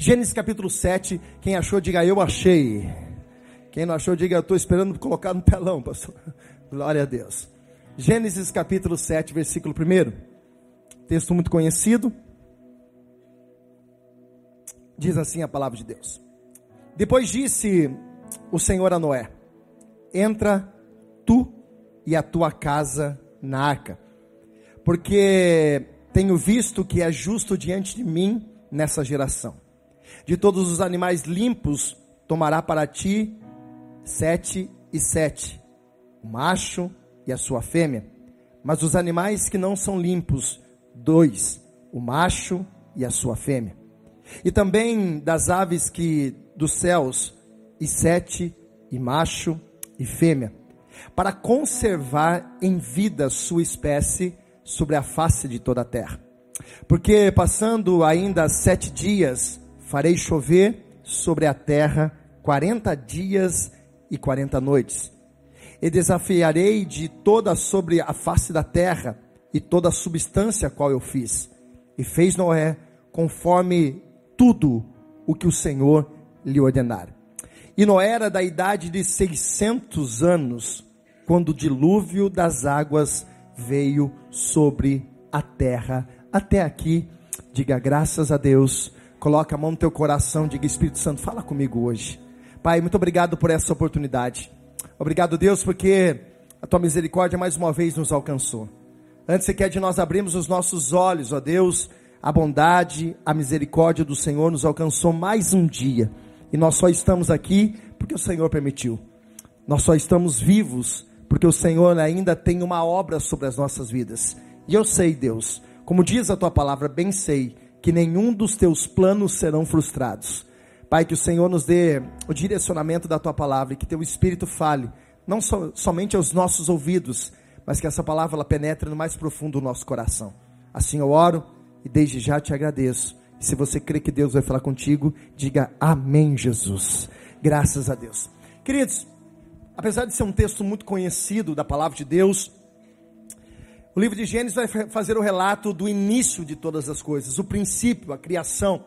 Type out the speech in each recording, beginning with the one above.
Gênesis capítulo 7, quem achou, diga eu achei. Quem não achou, diga eu estou esperando colocar no telão, pastor. Glória a Deus. Gênesis capítulo 7, versículo 1. Texto muito conhecido. Diz assim a palavra de Deus. Depois disse o Senhor a Noé: Entra tu e a tua casa na arca, porque tenho visto que é justo diante de mim nessa geração. De todos os animais limpos tomará para ti sete e sete, o macho e a sua fêmea. Mas os animais que não são limpos, dois, o macho e a sua fêmea. E também das aves que dos céus, e sete, e macho e fêmea, para conservar em vida sua espécie sobre a face de toda a terra. Porque passando ainda sete dias, farei chover sobre a terra quarenta dias e quarenta noites e desafiarei de toda sobre a face da terra e toda a substância qual eu fiz. E fez Noé conforme tudo o que o Senhor lhe ordenara. E Noé era da idade de 600 anos, quando o dilúvio das águas veio sobre a terra. Até aqui, diga graças a Deus. Coloca a mão no teu coração, diga Espírito Santo, fala comigo hoje. Pai, muito obrigado por essa oportunidade. Obrigado, Deus, porque a tua misericórdia mais uma vez nos alcançou. Antes você quer de nós abrirmos os nossos olhos, ó Deus, a bondade, a misericórdia do Senhor nos alcançou mais um dia. E nós só estamos aqui porque o Senhor permitiu. Nós só estamos vivos porque o Senhor ainda tem uma obra sobre as nossas vidas. E eu sei, Deus, como diz a tua palavra, bem sei que nenhum dos teus planos serão frustrados. Pai, que o Senhor nos dê o direcionamento da tua palavra e que teu espírito fale, não so, somente aos nossos ouvidos, mas que essa palavra ela penetre no mais profundo do nosso coração. Assim eu oro e desde já te agradeço. E se você crê que Deus vai falar contigo, diga amém, Jesus. Graças a Deus. Queridos, apesar de ser um texto muito conhecido da palavra de Deus, o livro de Gênesis vai fazer o relato do início de todas as coisas, o princípio, a criação.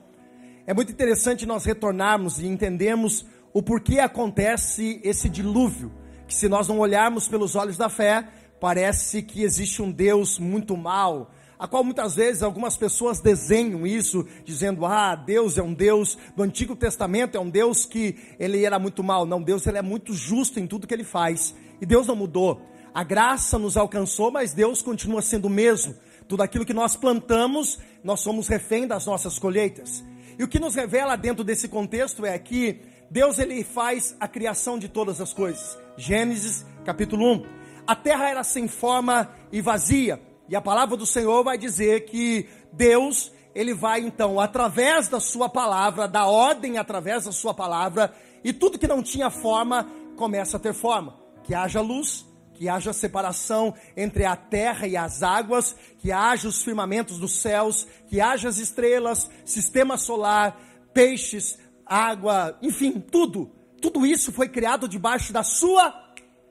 É muito interessante nós retornarmos e entendermos o porquê acontece esse dilúvio. Que se nós não olharmos pelos olhos da fé, parece que existe um Deus muito mal, a qual muitas vezes algumas pessoas desenham isso, dizendo: "Ah, Deus é um Deus do Antigo Testamento, é um Deus que ele era muito mal". Não, Deus ele é muito justo em tudo que ele faz. E Deus não mudou. A graça nos alcançou, mas Deus continua sendo o mesmo. Tudo aquilo que nós plantamos, nós somos refém das nossas colheitas. E o que nos revela dentro desse contexto é que Deus ele faz a criação de todas as coisas. Gênesis capítulo 1. A terra era sem forma e vazia. E a palavra do Senhor vai dizer que Deus, ele vai então, através da sua palavra, da ordem através da sua palavra, e tudo que não tinha forma começa a ter forma. Que haja luz, que haja separação entre a terra e as águas, que haja os firmamentos dos céus, que haja as estrelas, sistema solar, peixes, água, enfim, tudo. Tudo isso foi criado debaixo da sua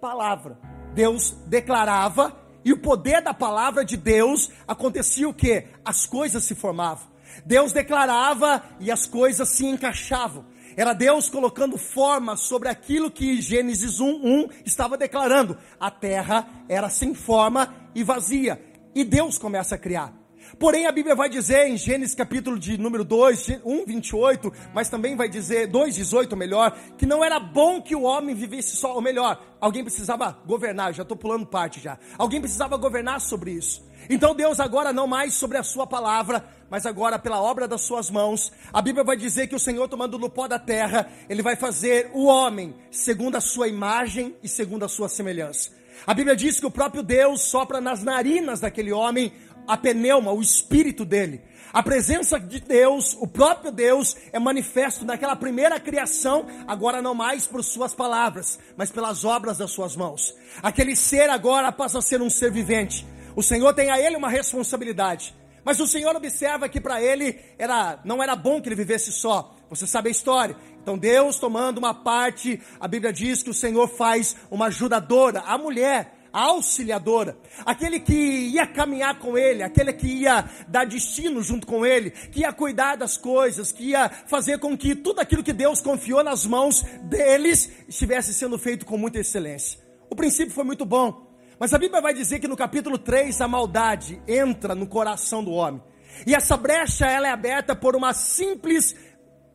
palavra. Deus declarava e o poder da palavra de Deus acontecia o que? As coisas se formavam. Deus declarava e as coisas se encaixavam. Era Deus colocando forma sobre aquilo que Gênesis 1, 1 estava declarando. A terra era sem forma e vazia. E Deus começa a criar. Porém, a Bíblia vai dizer em Gênesis capítulo de número 2, 1, 28, mas também vai dizer, 2, 18 melhor, que não era bom que o homem vivesse só, ou melhor, alguém precisava governar, já estou pulando parte já. Alguém precisava governar sobre isso. Então Deus agora não mais sobre a sua palavra, mas agora pela obra das suas mãos. A Bíblia vai dizer que o Senhor tomando no pó da terra, ele vai fazer o homem segundo a sua imagem e segundo a sua semelhança. A Bíblia diz que o próprio Deus sopra nas narinas daquele homem a pneuma, o espírito dele. A presença de Deus, o próprio Deus, é manifesto naquela primeira criação, agora não mais por suas palavras, mas pelas obras das suas mãos. Aquele ser agora passa a ser um ser vivente. O Senhor tem a ele uma responsabilidade. Mas o Senhor observa que para ele era, não era bom que ele vivesse só. Você sabe a história. Então Deus tomando uma parte, a Bíblia diz que o Senhor faz uma ajudadora, a mulher, a auxiliadora, aquele que ia caminhar com ele, aquele que ia dar destino junto com ele, que ia cuidar das coisas, que ia fazer com que tudo aquilo que Deus confiou nas mãos deles estivesse sendo feito com muita excelência. O princípio foi muito bom, mas a Bíblia vai dizer que no capítulo 3 a maldade entra no coração do homem. E essa brecha ela é aberta por uma simples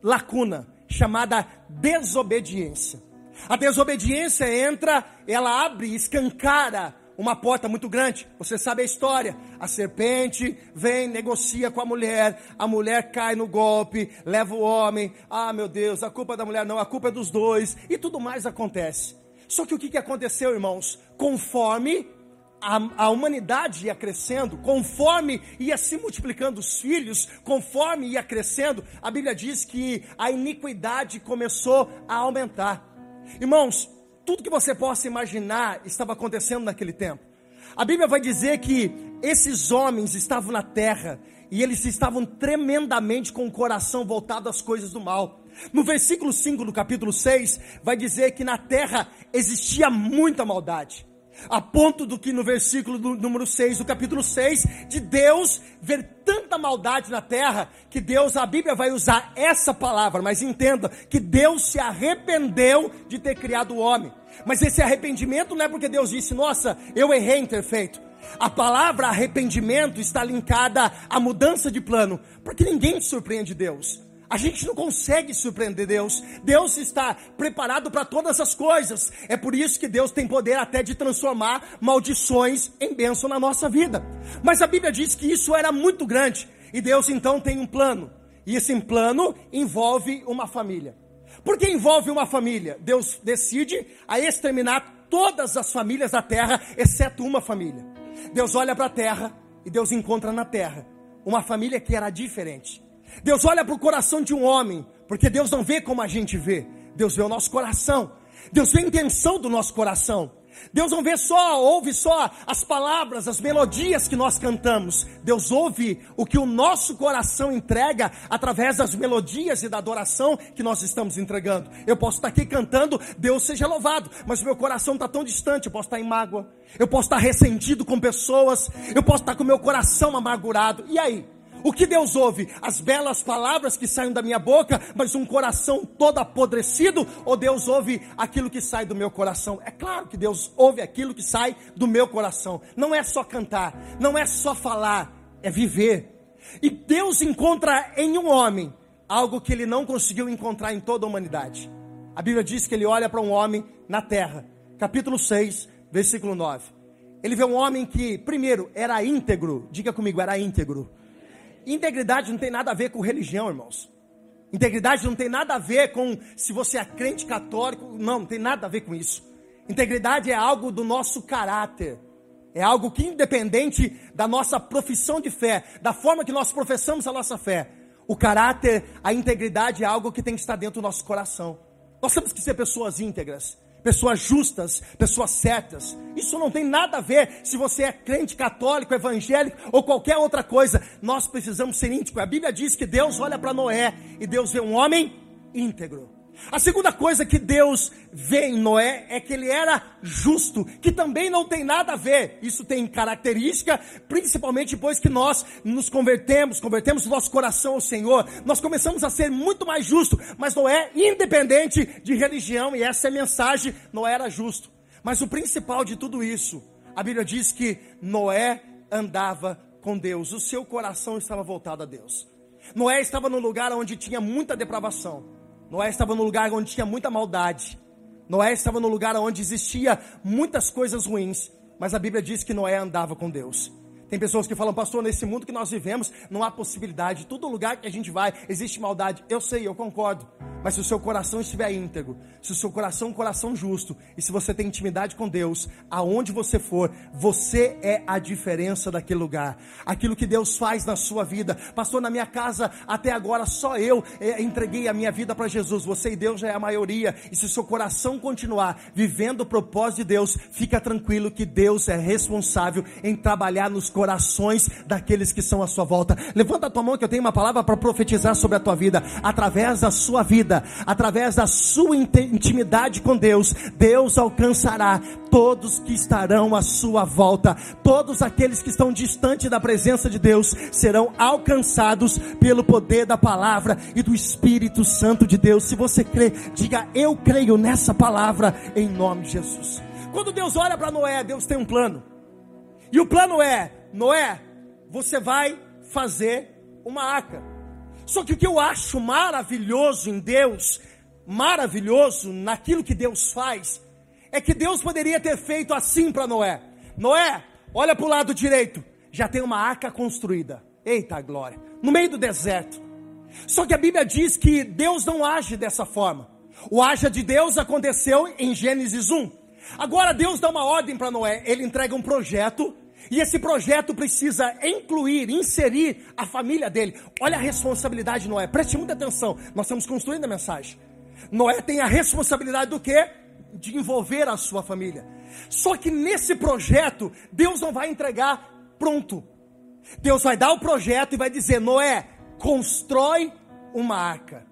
lacuna chamada desobediência. A desobediência entra, ela abre, escancara uma porta muito grande. Você sabe a história. A serpente vem, negocia com a mulher, a mulher cai no golpe, leva o homem. Ah, meu Deus, a culpa é da mulher não, a culpa é dos dois. E tudo mais acontece. Só que o que aconteceu, irmãos? Conforme a, a, humanidade ia crescendo, conforme ia se multiplicando os filhos, conforme ia crescendo, a Bíblia diz que a iniquidade começou a aumentar. Irmãos, tudo que você possa imaginar estava acontecendo naquele tempo. A Bíblia vai dizer que esses homens estavam na terra e eles estavam tremendamente com o coração voltado às coisas do mal. No versículo 5 do capítulo 6, vai dizer que na terra existia muita maldade. A ponto do que no versículo do, número 6 do capítulo 6, de Deus ver tanta maldade na terra, que Deus, a Bíblia vai usar essa palavra, mas entenda que Deus se arrependeu de ter criado o homem. Mas esse arrependimento não é porque Deus disse, nossa, eu errei em ter feito. A palavra arrependimento está linkada à mudança de plano, porque ninguém surpreende Deus. A gente não consegue surpreender Deus. Deus está preparado para todas as coisas. É por isso que Deus tem poder até de transformar maldições em bênção na nossa vida. Mas a Bíblia diz que isso era muito grande. E Deus então tem um plano. E esse plano envolve uma família. Por que envolve uma família? Deus decide a exterminar todas as famílias da terra, exceto uma família. Deus olha para a terra e Deus encontra na terra uma família que era diferente. Deus olha para o coração de um homem, porque Deus não vê como a gente vê, Deus vê o nosso coração, Deus vê a intenção do nosso coração. Deus não vê só, ouve só as palavras, as melodias que nós cantamos. Deus ouve o que o nosso coração entrega através das melodias e da adoração que nós estamos entregando. Eu posso estar aqui cantando, Deus seja louvado, mas meu coração está tão distante, eu posso estar em mágoa, eu posso estar ressentido com pessoas, eu posso estar com o meu coração amargurado. E aí? O que Deus ouve? As belas palavras que saem da minha boca, mas um coração todo apodrecido? Ou Deus ouve aquilo que sai do meu coração? É claro que Deus ouve aquilo que sai do meu coração. Não é só cantar, não é só falar, é viver. E Deus encontra em um homem algo que ele não conseguiu encontrar em toda a humanidade. A Bíblia diz que ele olha para um homem na terra, capítulo 6, versículo 9. Ele vê um homem que, primeiro, era íntegro, diga comigo, era íntegro. Integridade não tem nada a ver com religião, irmãos. Integridade não tem nada a ver com se você é crente católico, não, não tem nada a ver com isso. Integridade é algo do nosso caráter. É algo que, independente da nossa profissão de fé, da forma que nós professamos a nossa fé, o caráter, a integridade é algo que tem que estar dentro do nosso coração. Nós temos que ser pessoas íntegras pessoas justas, pessoas certas. Isso não tem nada a ver se você é crente católico, evangélico ou qualquer outra coisa. Nós precisamos ser íntegros. A Bíblia diz que Deus olha para Noé e Deus vê um homem íntegro. A segunda coisa que Deus vê em Noé é que ele era justo, que também não tem nada a ver. Isso tem característica, principalmente depois que nós nos convertemos, convertemos o nosso coração ao Senhor, nós começamos a ser muito mais justos. Mas Noé, independente de religião, e essa é a mensagem, Noé era justo. Mas o principal de tudo isso, a Bíblia diz que Noé andava com Deus, o seu coração estava voltado a Deus. Noé estava num lugar onde tinha muita depravação. Noé estava no lugar onde tinha muita maldade. Noé estava no lugar onde existia muitas coisas ruins. Mas a Bíblia diz que Noé andava com Deus. Tem pessoas que falam, pastor, nesse mundo que nós vivemos, não há possibilidade. Todo lugar que a gente vai, existe maldade. Eu sei, eu concordo. Mas se o seu coração estiver íntegro, se o seu coração é um coração justo, e se você tem intimidade com Deus, aonde você for, você é a diferença daquele lugar. Aquilo que Deus faz na sua vida. Pastor, na minha casa, até agora, só eu é, entreguei a minha vida para Jesus. Você e Deus já é a maioria. E se o seu coração continuar vivendo o propósito de Deus, fica tranquilo que Deus é responsável em trabalhar nos corações daqueles que são à sua volta. Levanta a tua mão que eu tenho uma palavra para profetizar sobre a tua vida. Através da sua vida através da sua intimidade com Deus, Deus alcançará todos que estarão à sua volta, todos aqueles que estão distante da presença de Deus serão alcançados pelo poder da palavra e do Espírito Santo de Deus. Se você crê, diga eu creio nessa palavra em nome de Jesus. Quando Deus olha para Noé, Deus tem um plano. E o plano é: Noé, você vai fazer uma arca. Só que o que eu acho maravilhoso em Deus, maravilhoso naquilo que Deus faz, é que Deus poderia ter feito assim para Noé: Noé, olha para o lado direito, já tem uma arca construída. Eita glória! No meio do deserto. Só que a Bíblia diz que Deus não age dessa forma. O haja de Deus aconteceu em Gênesis 1. Agora Deus dá uma ordem para Noé, ele entrega um projeto e esse projeto precisa incluir, inserir a família dele. Olha a responsabilidade de Noé. Preste muita atenção. Nós estamos construindo a mensagem. Noé tem a responsabilidade do quê? De envolver a sua família. Só que nesse projeto, Deus não vai entregar pronto. Deus vai dar o projeto e vai dizer: Noé, constrói uma arca.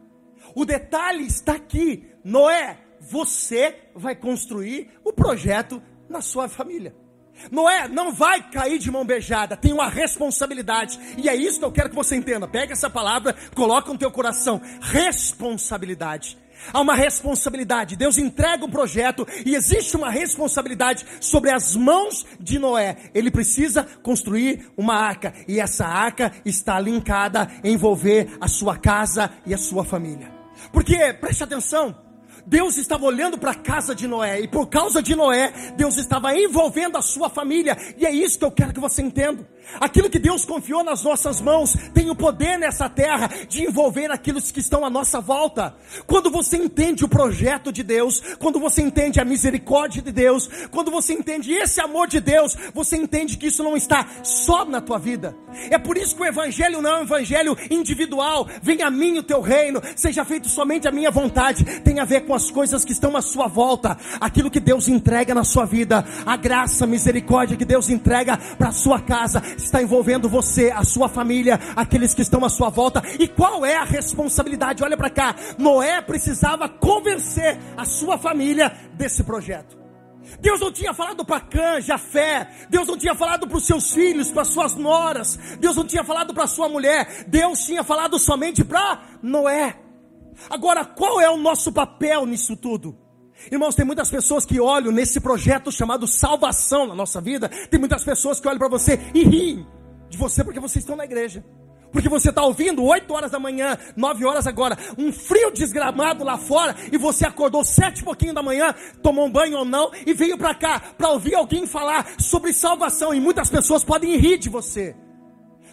O detalhe está aqui. Noé, você vai construir o projeto na sua família. Noé não vai cair de mão beijada, tem uma responsabilidade. E é isso que eu quero que você entenda. Pega essa palavra, coloca no teu coração. Responsabilidade. Há uma responsabilidade. Deus entrega um projeto e existe uma responsabilidade sobre as mãos de Noé. Ele precisa construir uma arca e essa arca está linkada a envolver a sua casa e a sua família. Porque, preste atenção, Deus estava olhando para a casa de Noé e por causa de Noé, Deus estava envolvendo a sua família. E é isso que eu quero que você entenda. Aquilo que Deus confiou nas nossas mãos tem o poder nessa terra de envolver aqueles que estão à nossa volta. Quando você entende o projeto de Deus, quando você entende a misericórdia de Deus, quando você entende esse amor de Deus, você entende que isso não está só na tua vida. É por isso que o evangelho não é um evangelho individual. Venha a mim o teu reino, seja feito somente a minha vontade. Tem a ver com as coisas que estão à sua volta, aquilo que Deus entrega na sua vida, a graça, a misericórdia que Deus entrega para a sua casa está envolvendo você, a sua família, aqueles que estão à sua volta. E qual é a responsabilidade? Olha para cá. Noé precisava convencer a sua família desse projeto. Deus não tinha falado para Cã, Jafé. Deus não tinha falado para os seus filhos, para suas noras. Deus não tinha falado para sua mulher. Deus tinha falado somente para Noé. Agora, qual é o nosso papel nisso tudo? Irmãos, tem muitas pessoas que olham nesse projeto chamado salvação na nossa vida. Tem muitas pessoas que olham para você e riem de você porque vocês estão na igreja. Porque você está ouvindo 8 horas da manhã, 9 horas agora, um frio desgramado lá fora, e você acordou sete e pouquinho da manhã, tomou um banho ou não, e veio para cá para ouvir alguém falar sobre salvação, e muitas pessoas podem rir de você.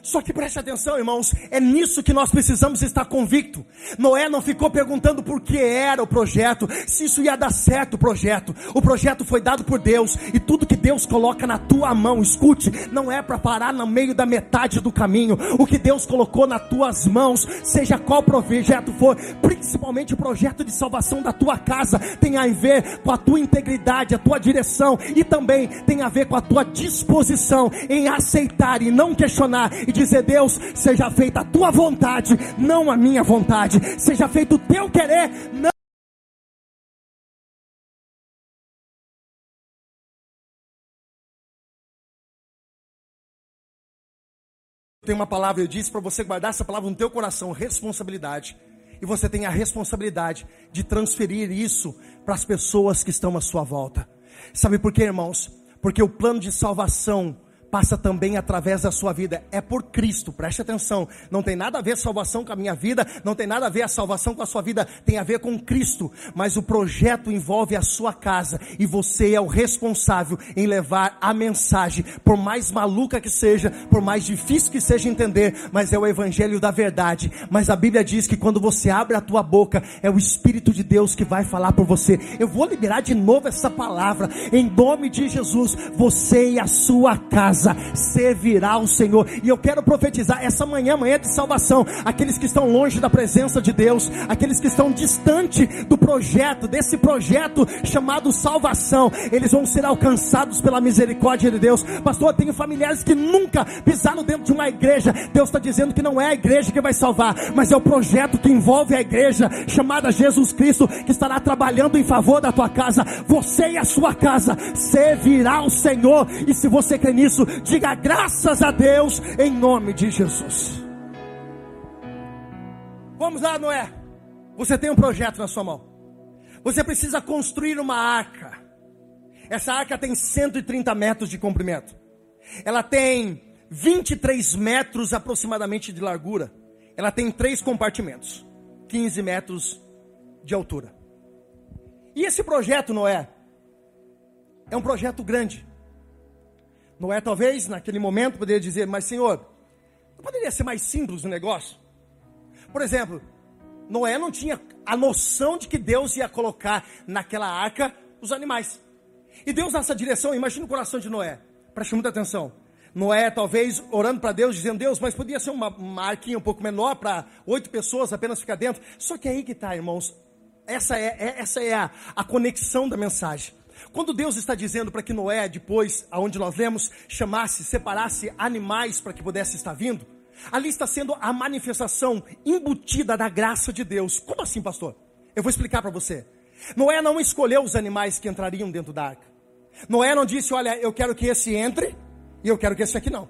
Só que preste atenção, irmãos, é nisso que nós precisamos estar convicto. Noé não ficou perguntando por que era o projeto, se isso ia dar certo o projeto. O projeto foi dado por Deus e tudo que Deus coloca na tua mão, escute, não é para parar no meio da metade do caminho. O que Deus colocou nas tuas mãos, seja qual projeto for, principalmente o projeto de salvação da tua casa, tem a ver com a tua integridade, a tua direção e também tem a ver com a tua disposição em aceitar e não questionar dizer: Deus, seja feita a tua vontade, não a minha vontade, seja feito o teu querer, não. Tem uma palavra, eu disse para você guardar essa palavra no teu coração, responsabilidade. E você tem a responsabilidade de transferir isso para as pessoas que estão à sua volta. Sabe por quê, irmãos? Porque o plano de salvação passa também através da sua vida. É por Cristo, preste atenção. Não tem nada a ver a salvação com a minha vida, não tem nada a ver a salvação com a sua vida, tem a ver com Cristo. Mas o projeto envolve a sua casa e você é o responsável em levar a mensagem, por mais maluca que seja, por mais difícil que seja entender, mas é o evangelho da verdade. Mas a Bíblia diz que quando você abre a tua boca, é o Espírito de Deus que vai falar por você. Eu vou liberar de novo essa palavra em nome de Jesus, você e a sua casa casa servirá ao Senhor. E eu quero profetizar essa manhã, manhã de salvação. Aqueles que estão longe da presença de Deus, aqueles que estão distante do projeto, desse projeto chamado salvação, eles vão ser alcançados pela misericórdia de Deus. Pastor, eu tenho familiares que nunca pisaram dentro de uma igreja. Deus está dizendo que não é a igreja que vai salvar, mas é o projeto que envolve a igreja, chamada Jesus Cristo, que estará trabalhando em favor da tua casa. Você e a sua casa servirá ao Senhor. E se você crê nisso, diga graças a Deus em nome de Jesus. Vamos lá, Noé. Você tem um projeto na sua mão. Você precisa construir uma arca. Essa arca tem 130 metros de comprimento. Ela tem 23 metros aproximadamente de largura. Ela tem três compartimentos, 15 metros de altura. E esse projeto, Noé, é um projeto grande. Noé, talvez, naquele momento, poderia dizer: Mas, Senhor, não poderia ser mais simples o negócio? Por exemplo, Noé não tinha a noção de que Deus ia colocar naquela arca os animais. E Deus, nessa direção, imagina o coração de Noé. Preste muita atenção. Noé, talvez, orando para Deus, dizendo: Deus, mas podia ser uma, uma arquinha um pouco menor para oito pessoas apenas ficar dentro. Só que é aí que está, irmãos. Essa é, é, essa é a, a conexão da mensagem. Quando Deus está dizendo para que Noé, depois, aonde nós lemos, chamasse, separasse animais para que pudesse estar vindo, Ali está sendo a manifestação embutida da graça de Deus. Como assim, pastor? Eu vou explicar para você. Noé não escolheu os animais que entrariam dentro da arca. Noé não disse, olha, eu quero que esse entre e eu quero que esse aqui não.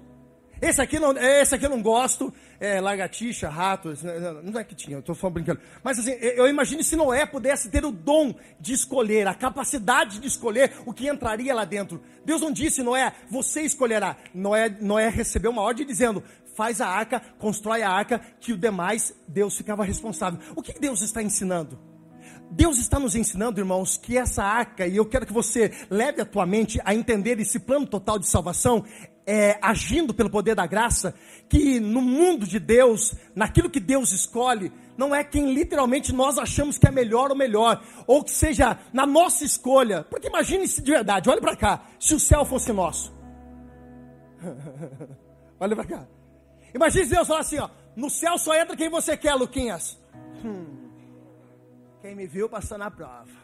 Esse aqui não, esse aqui eu não gosto, é, lagartixa, ratos, não é que tinha, estou falando brincando. Mas assim, eu imagino se Noé pudesse ter o dom de escolher, a capacidade de escolher o que entraria lá dentro. Deus não disse, Noé, você escolherá. Noé, Noé recebeu uma ordem dizendo, faz a arca, constrói a arca, que o demais Deus ficava responsável. O que Deus está ensinando? Deus está nos ensinando, irmãos, que essa arca, e eu quero que você leve a tua mente a entender esse plano total de salvação, é, agindo pelo poder da graça, que no mundo de Deus, naquilo que Deus escolhe, não é quem literalmente nós achamos que é melhor ou melhor, ou que seja na nossa escolha. Porque imagine se de verdade, olha para cá, se o céu fosse nosso. olha para cá. Imagine Deus falar assim, ó, no céu só entra quem você quer, Luquinhas. Hum, quem me viu passou na prova.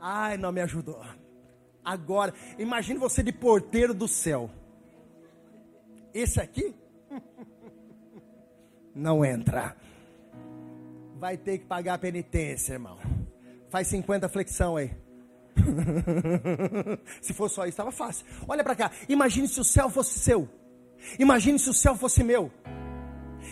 Ai, não me ajudou. Agora, imagine você de porteiro do céu. Esse aqui não entra. Vai ter que pagar a penitência, irmão. Faz 50 flexão aí. se fosse só isso, estava fácil. Olha para cá. Imagine se o céu fosse seu. Imagine se o céu fosse meu.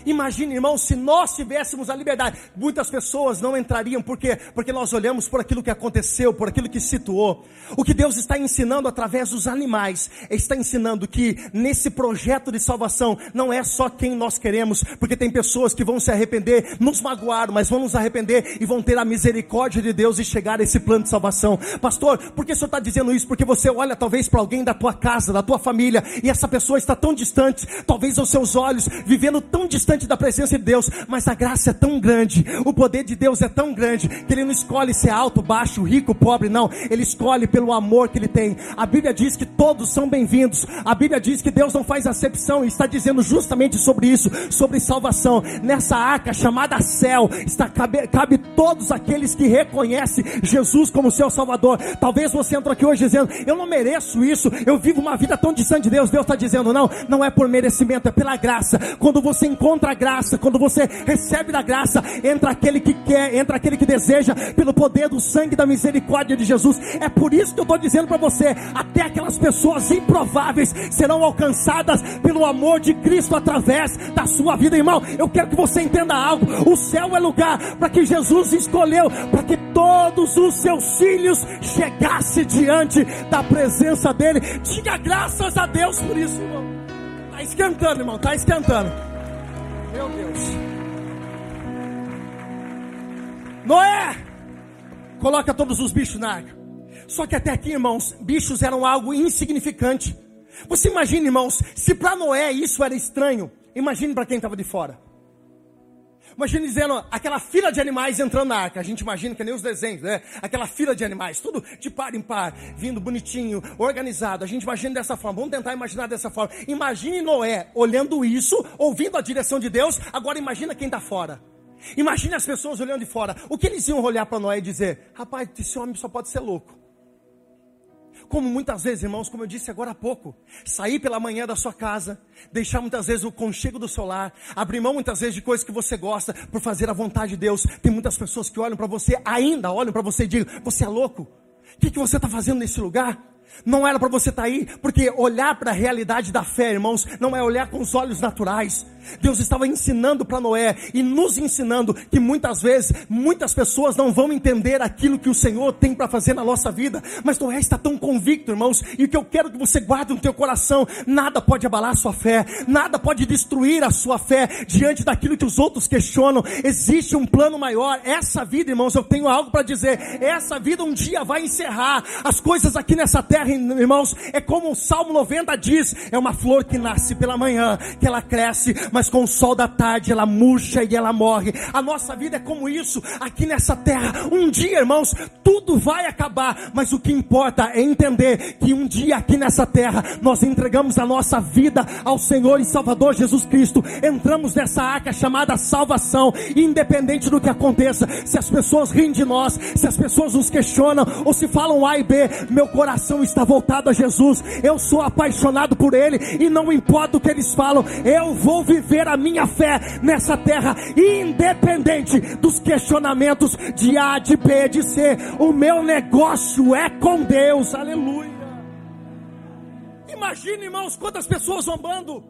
Imagine, irmão, se nós tivéssemos a liberdade, muitas pessoas não entrariam, por quê? Porque nós olhamos por aquilo que aconteceu, por aquilo que situou. O que Deus está ensinando através dos animais, está ensinando que nesse projeto de salvação não é só quem nós queremos, porque tem pessoas que vão se arrepender, nos magoaram, mas vão nos arrepender e vão ter a misericórdia de Deus e chegar a esse plano de salvação. Pastor, por que o senhor está dizendo isso? Porque você olha talvez para alguém da tua casa, da tua família, e essa pessoa está tão distante, talvez aos seus olhos, vivendo tão distante distante da presença de Deus, mas a graça é tão grande, o poder de Deus é tão grande, que Ele não escolhe ser alto, baixo, rico, pobre, não, Ele escolhe pelo amor que Ele tem. A Bíblia diz que todos são bem-vindos, a Bíblia diz que Deus não faz acepção, e está dizendo justamente sobre isso, sobre salvação. Nessa arca chamada céu, está, cabe, cabe todos aqueles que reconhecem Jesus como seu Salvador. Talvez você entrou aqui hoje dizendo, eu não mereço isso, eu vivo uma vida tão distante de Deus. Deus está dizendo, não, não é por merecimento, é pela graça. Quando você encontra encontra a graça, quando você recebe da graça, entra aquele que quer, entra aquele que deseja, pelo poder do sangue da misericórdia de Jesus. É por isso que eu estou dizendo para você: até aquelas pessoas improváveis serão alcançadas pelo amor de Cristo através da sua vida, irmão. Eu quero que você entenda algo: o céu é lugar para que Jesus escolheu, para que todos os seus filhos chegassem diante da presença dEle. Diga graças a Deus por isso, irmão. Está esquentando, irmão, está esquentando. Meu Deus. Noé, coloca todos os bichos na arca. Só que até aqui, irmãos, bichos eram algo insignificante. Você imagina, irmãos, se para Noé isso era estranho, imagine para quem estava de fora. Imagina dizendo aquela fila de animais entrando na arca. A gente imagina que nem os desenhos, né? Aquela fila de animais, tudo de par em par, vindo bonitinho, organizado. A gente imagina dessa forma. Vamos tentar imaginar dessa forma. Imagine Noé olhando isso, ouvindo a direção de Deus. Agora imagina quem está fora. Imagine as pessoas olhando de fora. O que eles iam olhar para Noé e dizer: Rapaz, esse homem só pode ser louco. Como muitas vezes, irmãos, como eu disse agora há pouco, sair pela manhã da sua casa, deixar muitas vezes o conchego do seu lar, abrir mão muitas vezes de coisas que você gosta por fazer a vontade de Deus. Tem muitas pessoas que olham para você, ainda olham para você e dizem: Você é louco? O que, que você está fazendo nesse lugar? Não era para você estar tá aí, porque olhar para a realidade da fé, irmãos, não é olhar com os olhos naturais. Deus estava ensinando para Noé e nos ensinando que muitas vezes muitas pessoas não vão entender aquilo que o Senhor tem para fazer na nossa vida, mas Noé está tão convicto, irmãos, e o que eu quero que você guarde no teu coração, nada pode abalar a sua fé, nada pode destruir a sua fé diante daquilo que os outros questionam. Existe um plano maior. Essa vida, irmãos, eu tenho algo para dizer. Essa vida um dia vai encerrar. As coisas aqui nessa terra terra, irmãos, é como o Salmo 90 diz: é uma flor que nasce pela manhã, que ela cresce, mas com o sol da tarde ela murcha e ela morre. A nossa vida é como isso, aqui nessa terra. Um dia, irmãos, tudo vai acabar, mas o que importa é entender que um dia aqui nessa terra nós entregamos a nossa vida ao Senhor e Salvador Jesus Cristo. Entramos nessa arca chamada salvação, independente do que aconteça, se as pessoas riem de nós, se as pessoas nos questionam ou se falam A e B, meu coração está está voltado a Jesus, eu sou apaixonado por Ele, e não importa o que eles falam, eu vou viver a minha fé nessa terra, independente dos questionamentos de A, de B, de C. O meu negócio é com Deus, aleluia. Imagine, irmãos, quantas pessoas zombando.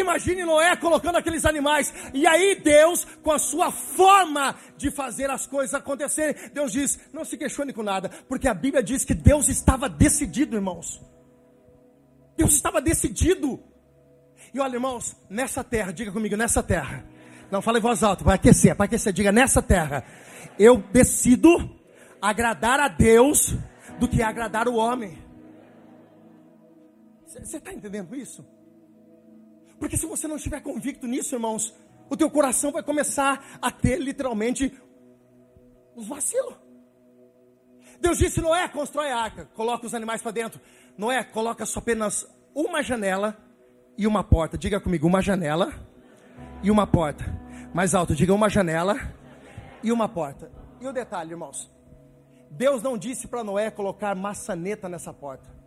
Imagine Noé colocando aqueles animais. E aí Deus, com a sua forma de fazer as coisas acontecerem, Deus diz: não se questione com nada, porque a Bíblia diz que Deus estava decidido, irmãos. Deus estava decidido. E olha, irmãos, nessa terra, diga comigo, nessa terra. Não fale em voz alta, para aquecer, para aquecer, diga nessa terra. Eu decido agradar a Deus do que agradar o homem. Você está entendendo isso? Porque se você não estiver convicto nisso, irmãos, o teu coração vai começar a ter literalmente os vacilos. Deus disse: Noé, constrói a arca, coloca os animais para dentro. Noé, coloca só apenas uma janela e uma porta. Diga comigo, uma janela e uma porta. Mais alto, diga uma janela e uma porta. E o detalhe, irmãos: Deus não disse para Noé colocar maçaneta nessa porta.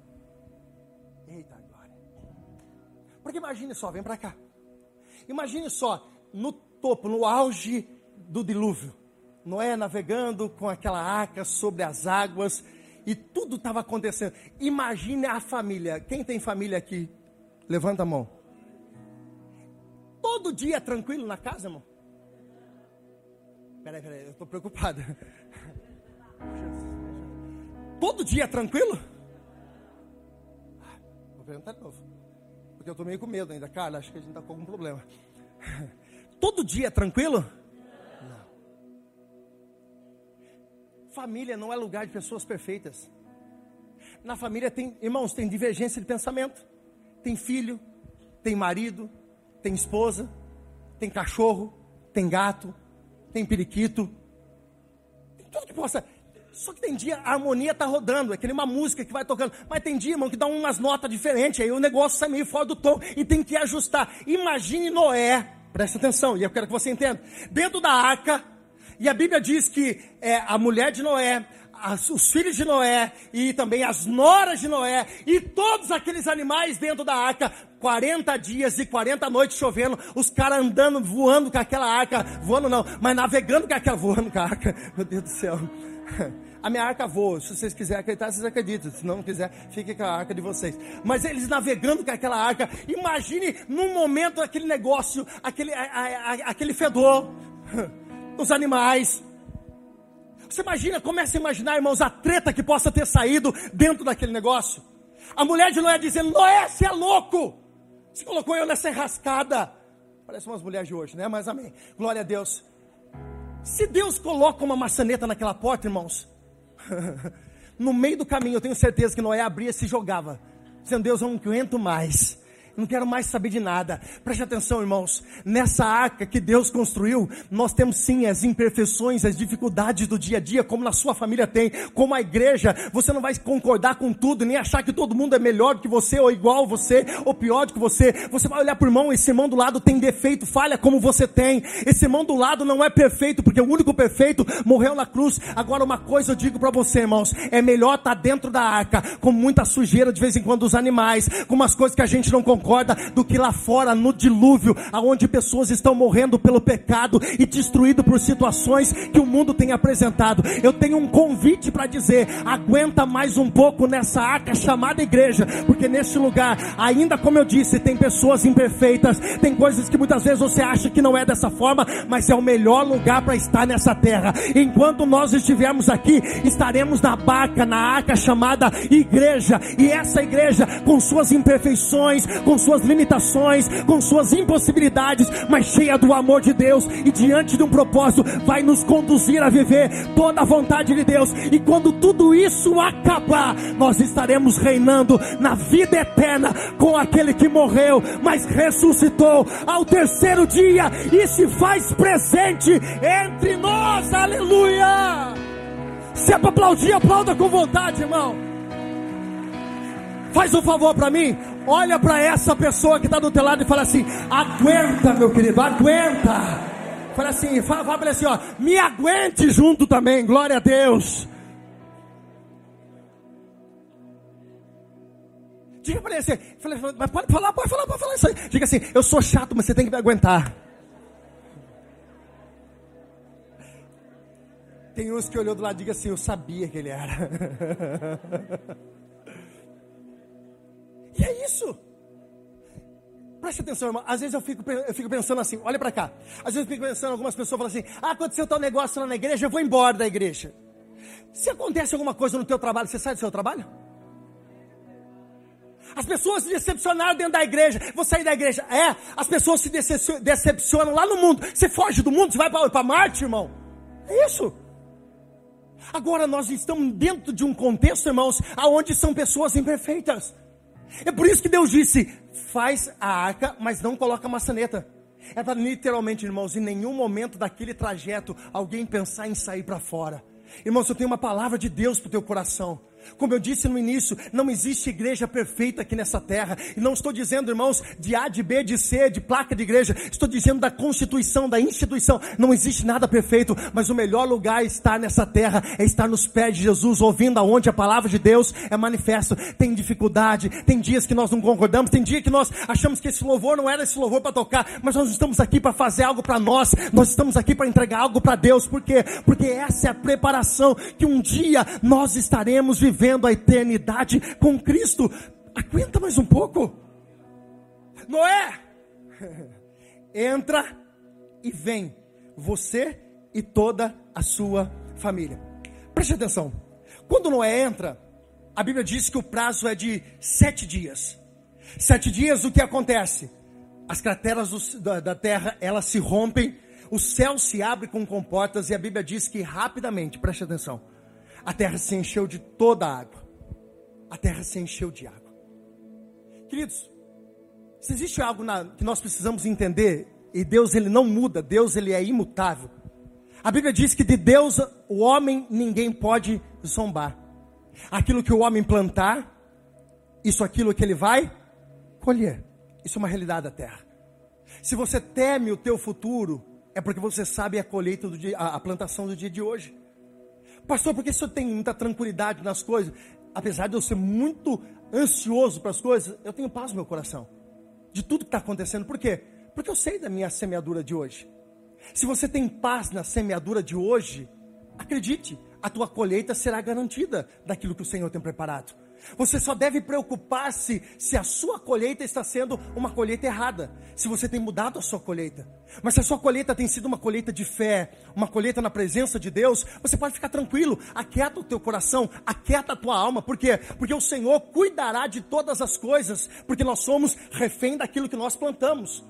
Porque imagine só, vem para cá. Imagine só, no topo, no auge do dilúvio, Noé navegando com aquela arca sobre as águas e tudo estava acontecendo. Imagine a família. Quem tem família aqui? Levanta a mão. Todo dia é tranquilo na casa, irmão? Peraí, peraí, eu estou preocupado. Todo dia é tranquilo? Vou perguntar de novo. Porque eu estou meio com medo ainda. Carla, acho que a gente está com algum problema. Todo dia é tranquilo? Não. Família não é lugar de pessoas perfeitas. Na família tem, irmãos, tem divergência de pensamento. Tem filho, tem marido, tem esposa, tem cachorro, tem gato, tem periquito. Tem tudo que possa. Só que tem dia a harmonia tá rodando, é que nem uma música que vai tocando. Mas tem dia, irmão, que dá umas notas diferentes, aí o negócio sai meio fora do tom e tem que ajustar. Imagine Noé, presta atenção, e eu quero que você entenda. Dentro da arca, e a Bíblia diz que é, a mulher de Noé, as, os filhos de Noé e também as noras de Noé e todos aqueles animais dentro da arca, 40 dias e 40 noites chovendo, os caras andando, voando com aquela arca, voando não, mas navegando com aquela, voando com a arca, meu Deus do céu. A minha arca voa. Se vocês quiserem acreditar, vocês acreditam. Se não quiser, fique com a arca de vocês. Mas eles navegando com aquela arca. Imagine num momento aquele negócio, aquele, a, a, aquele fedor. Os animais. Você imagina, começa a imaginar, irmãos, a treta que possa ter saído dentro daquele negócio. A mulher de Noé dizendo: Noé, você é louco. Você colocou eu nessa enrascada. Parece umas mulheres de hoje, né? Mas amém. Glória a Deus. Se Deus coloca uma maçaneta naquela porta, irmãos, no meio do caminho eu tenho certeza que Noé abria e se jogava, dizendo: Deus, eu não aguento mais. Não quero mais saber de nada. Preste atenção, irmãos. Nessa arca que Deus construiu, nós temos sim as imperfeições, as dificuldades do dia a dia, como na sua família tem, como a igreja. Você não vai concordar com tudo, nem achar que todo mundo é melhor do que você, ou igual você, ou pior do que você. Você vai olhar para o irmão, esse irmão do lado tem defeito, falha como você tem. Esse irmão do lado não é perfeito, porque o único perfeito morreu na cruz. Agora, uma coisa eu digo para você, irmãos: é melhor estar tá dentro da arca, com muita sujeira de vez em quando dos animais, com umas coisas que a gente não concorda, do que lá fora no dilúvio, aonde pessoas estão morrendo pelo pecado e destruído por situações que o mundo tem apresentado. Eu tenho um convite para dizer: aguenta mais um pouco nessa arca chamada igreja, porque neste lugar, ainda como eu disse, tem pessoas imperfeitas, tem coisas que muitas vezes você acha que não é dessa forma, mas é o melhor lugar para estar nessa terra. Enquanto nós estivermos aqui, estaremos na barca, na arca chamada igreja, e essa igreja, com suas imperfeições, com suas limitações, com suas impossibilidades, mas cheia do amor de Deus e diante de um propósito, vai nos conduzir a viver toda a vontade de Deus. E quando tudo isso acabar, nós estaremos reinando na vida eterna com aquele que morreu, mas ressuscitou ao terceiro dia e se faz presente entre nós. Aleluia! Se é para aplaudir, aplauda com vontade, irmão. Faz um favor para mim, olha para essa pessoa que está do teu lado e fala assim: aguenta, meu querido, aguenta. Fala assim, fala, fala assim, ó, me aguente junto também, glória a Deus. Diga para ele assim, mas pode falar, pode falar, pode falar isso aí. Diga assim, eu sou chato, mas você tem que me aguentar. Tem uns que olhou do lado e diga assim, eu sabia que ele era. e é isso. Preste atenção, irmão. Às vezes eu fico, eu fico pensando assim, olha para cá. Às vezes eu fico pensando, algumas pessoas falam assim, ah, aconteceu tal negócio lá na igreja, eu vou embora da igreja. Se acontece alguma coisa no teu trabalho, você sai do seu trabalho? As pessoas se decepcionaram dentro da igreja. Vou sair da igreja. É, as pessoas se decepcionam lá no mundo. Você foge do mundo, você vai para Marte, irmão. É isso. Agora nós estamos dentro de um contexto, irmãos, aonde são pessoas imperfeitas. É por isso que Deus disse: faz a arca, mas não coloca a maçaneta. É para literalmente, irmãos, em nenhum momento daquele trajeto alguém pensar em sair para fora. Irmãos, eu tenho uma palavra de Deus para o teu coração. Como eu disse no início, não existe igreja perfeita aqui nessa terra. E não estou dizendo, irmãos, de A, de B, de C, de placa de igreja. Estou dizendo da constituição, da instituição. Não existe nada perfeito, mas o melhor lugar estar nessa terra é estar nos pés de Jesus, ouvindo aonde a palavra de Deus é manifesto. Tem dificuldade, tem dias que nós não concordamos, tem dia que nós achamos que esse louvor não era esse louvor para tocar, mas nós estamos aqui para fazer algo para nós. Nós estamos aqui para entregar algo para Deus. Por quê? Porque essa é a preparação que um dia nós estaremos vivendo vivendo a eternidade com Cristo. Aguenta mais um pouco. Noé, entra e vem, você e toda a sua família. Preste atenção. Quando Noé entra, a Bíblia diz que o prazo é de sete dias. Sete dias, o que acontece? As crateras do, da, da terra, elas se rompem, o céu se abre com comportas e a Bíblia diz que rapidamente, preste atenção, a terra se encheu de toda a água. A terra se encheu de água. Queridos, se existe algo na, que nós precisamos entender, e Deus ele não muda, Deus ele é imutável. A Bíblia diz que de Deus o homem ninguém pode zombar. Aquilo que o homem plantar, isso aquilo que ele vai colher. Isso é uma realidade da terra. Se você teme o teu futuro, é porque você sabe a colheita do dia, a plantação do dia de hoje. Pastor, por que o senhor tem muita tranquilidade nas coisas? Apesar de eu ser muito ansioso para as coisas, eu tenho paz no meu coração. De tudo que está acontecendo. Por quê? Porque eu sei da minha semeadura de hoje. Se você tem paz na semeadura de hoje, acredite, a tua colheita será garantida daquilo que o Senhor tem preparado. Você só deve preocupar-se se a sua colheita está sendo uma colheita errada, se você tem mudado a sua colheita. Mas se a sua colheita tem sido uma colheita de fé, uma colheita na presença de Deus, você pode ficar tranquilo, aquieta o teu coração, aquieta a tua alma, por quê? Porque o Senhor cuidará de todas as coisas, porque nós somos refém daquilo que nós plantamos.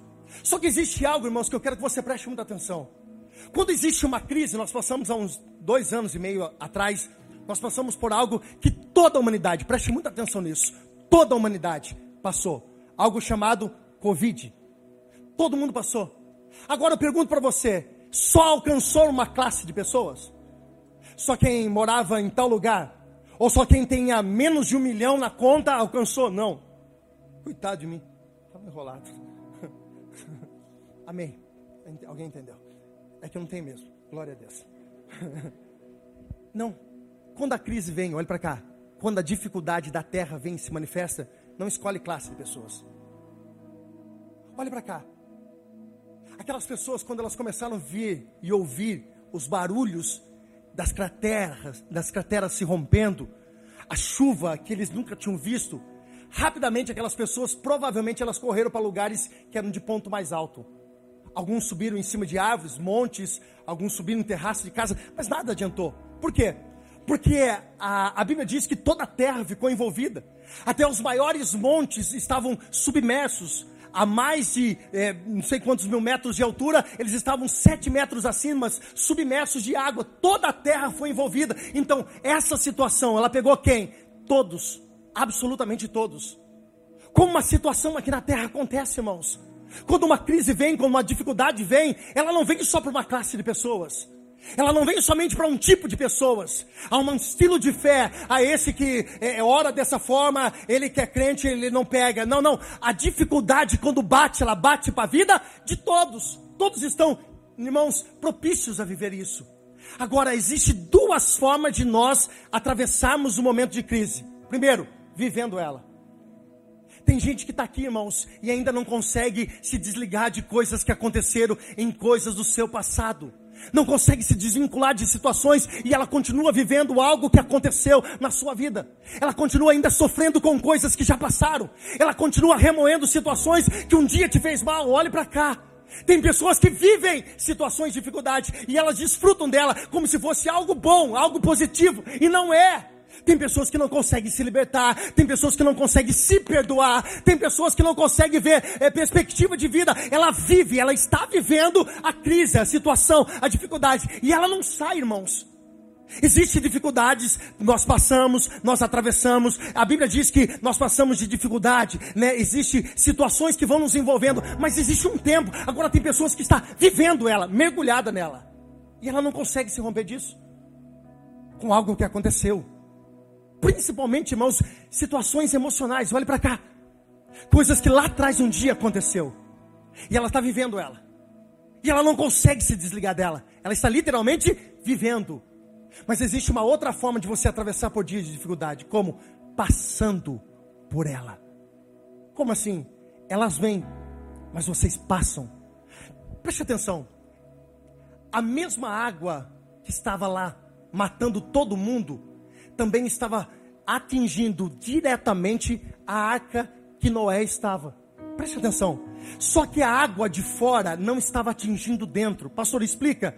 Só que existe algo, irmãos, que eu quero que você preste muita atenção. Quando existe uma crise, nós passamos há uns dois anos e meio atrás, nós passamos por algo que toda a humanidade, preste muita atenção nisso, toda a humanidade passou. algo chamado Covid. Todo mundo passou. Agora eu pergunto para você: só alcançou uma classe de pessoas? Só quem morava em tal lugar? Ou só quem tinha menos de um milhão na conta alcançou? Não. Coitado de mim. Estava enrolado. Amém. Alguém entendeu? É que eu não tenho mesmo. Glória a Deus. Não. Quando a crise vem, olhe para cá. Quando a dificuldade da terra vem e se manifesta, não escolhe classe de pessoas. Olhe para cá. Aquelas pessoas, quando elas começaram a ver e ouvir os barulhos das crateras, das crateras se rompendo, a chuva que eles nunca tinham visto, rapidamente aquelas pessoas, provavelmente elas correram para lugares que eram de ponto mais alto. Alguns subiram em cima de árvores, montes, alguns subiram em terraço de casa, mas nada adiantou. Por quê? Porque a, a Bíblia diz que toda a terra ficou envolvida. Até os maiores montes estavam submersos. A mais de é, não sei quantos mil metros de altura, eles estavam sete metros acima, submersos de água. Toda a terra foi envolvida. Então, essa situação, ela pegou quem? Todos, absolutamente todos. Como uma situação aqui na terra acontece, irmãos. Quando uma crise vem, quando uma dificuldade vem, ela não vem só para uma classe de pessoas. Ela não vem somente para um tipo de pessoas. Há um estilo de fé. A esse que é, é, ora dessa forma, ele que é crente, ele não pega. Não, não. A dificuldade, quando bate, ela bate para a vida de todos. Todos estão, irmãos, propícios a viver isso. Agora, existe duas formas de nós atravessarmos o momento de crise. Primeiro, vivendo ela. Tem gente que está aqui, irmãos, e ainda não consegue se desligar de coisas que aconteceram em coisas do seu passado. Não consegue se desvincular de situações e ela continua vivendo algo que aconteceu na sua vida. Ela continua ainda sofrendo com coisas que já passaram. Ela continua remoendo situações que um dia te fez mal. Olhe para cá. Tem pessoas que vivem situações de dificuldade e elas desfrutam dela como se fosse algo bom, algo positivo, e não é. Tem pessoas que não conseguem se libertar, tem pessoas que não conseguem se perdoar, tem pessoas que não conseguem ver é, perspectiva de vida. Ela vive, ela está vivendo a crise, a situação, a dificuldade, e ela não sai, irmãos. Existem dificuldades, nós passamos, nós atravessamos. A Bíblia diz que nós passamos de dificuldade, né? Existem situações que vão nos envolvendo, mas existe um tempo. Agora tem pessoas que estão vivendo ela, mergulhada nela, e ela não consegue se romper disso com algo que aconteceu principalmente, irmãos, situações emocionais. Olhe para cá. Coisas que lá atrás um dia aconteceu. E ela está vivendo ela. E ela não consegue se desligar dela. Ela está literalmente vivendo. Mas existe uma outra forma de você atravessar por dias de dificuldade, como passando por ela. Como assim? Elas vêm, mas vocês passam. Preste atenção. A mesma água que estava lá matando todo mundo também estava atingindo diretamente a arca que Noé estava. Preste atenção. Só que a água de fora não estava atingindo dentro. Pastor, explica.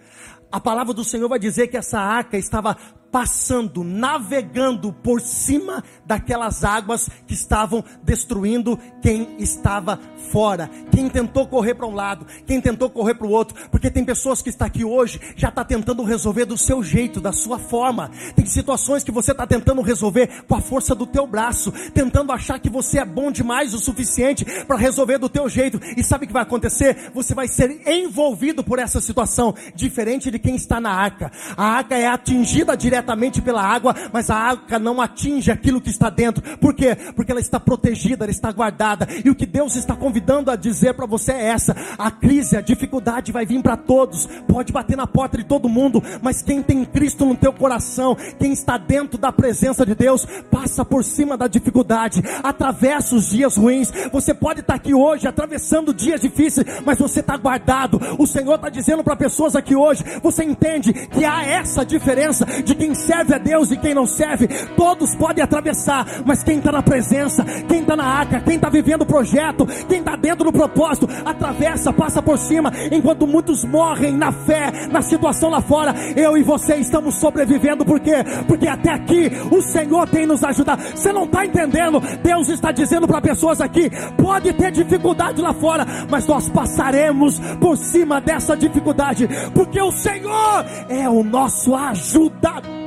A palavra do Senhor vai dizer que essa arca estava passando, navegando por cima daquelas águas que estavam destruindo quem estava fora. Quem tentou correr para um lado, quem tentou correr para o outro, porque tem pessoas que está aqui hoje já está tentando resolver do seu jeito, da sua forma. Tem situações que você está tentando resolver com a força do teu braço, tentando achar que você é bom demais o suficiente para resolver do teu jeito. E sabe o que vai acontecer? Você vai ser envolvido por essa situação, diferente de quem está na arca. A arca é atingida diretamente diretamente pela água, mas a água não atinge aquilo que está dentro. Por quê? Porque ela está protegida, ela está guardada. E o que Deus está convidando a dizer para você é essa: a crise, a dificuldade vai vir para todos, pode bater na porta de todo mundo, mas quem tem Cristo no teu coração, quem está dentro da presença de Deus, passa por cima da dificuldade, atravessa os dias ruins. Você pode estar aqui hoje atravessando dias difíceis, mas você está guardado. O Senhor está dizendo para pessoas aqui hoje: você entende que há essa diferença de quem serve a Deus e quem não serve, todos podem atravessar, mas quem está na presença, quem está na arca, quem está vivendo o projeto, quem está dentro do propósito, atravessa, passa por cima, enquanto muitos morrem na fé, na situação lá fora, eu e você estamos sobrevivendo, por quê? Porque até aqui o Senhor tem nos ajudado. Você não está entendendo? Deus está dizendo para pessoas aqui: pode ter dificuldade lá fora, mas nós passaremos por cima dessa dificuldade, porque o Senhor é o nosso ajudador.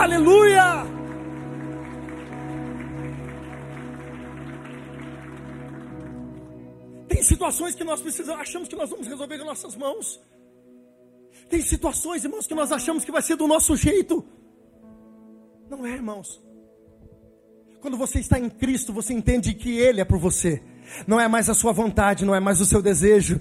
Aleluia! Tem situações que nós precisamos, achamos que nós vamos resolver com nossas mãos. Tem situações, irmãos, que nós achamos que vai ser do nosso jeito. Não é, irmãos. Quando você está em Cristo, você entende que Ele é por você. Não é mais a sua vontade, não é mais o seu desejo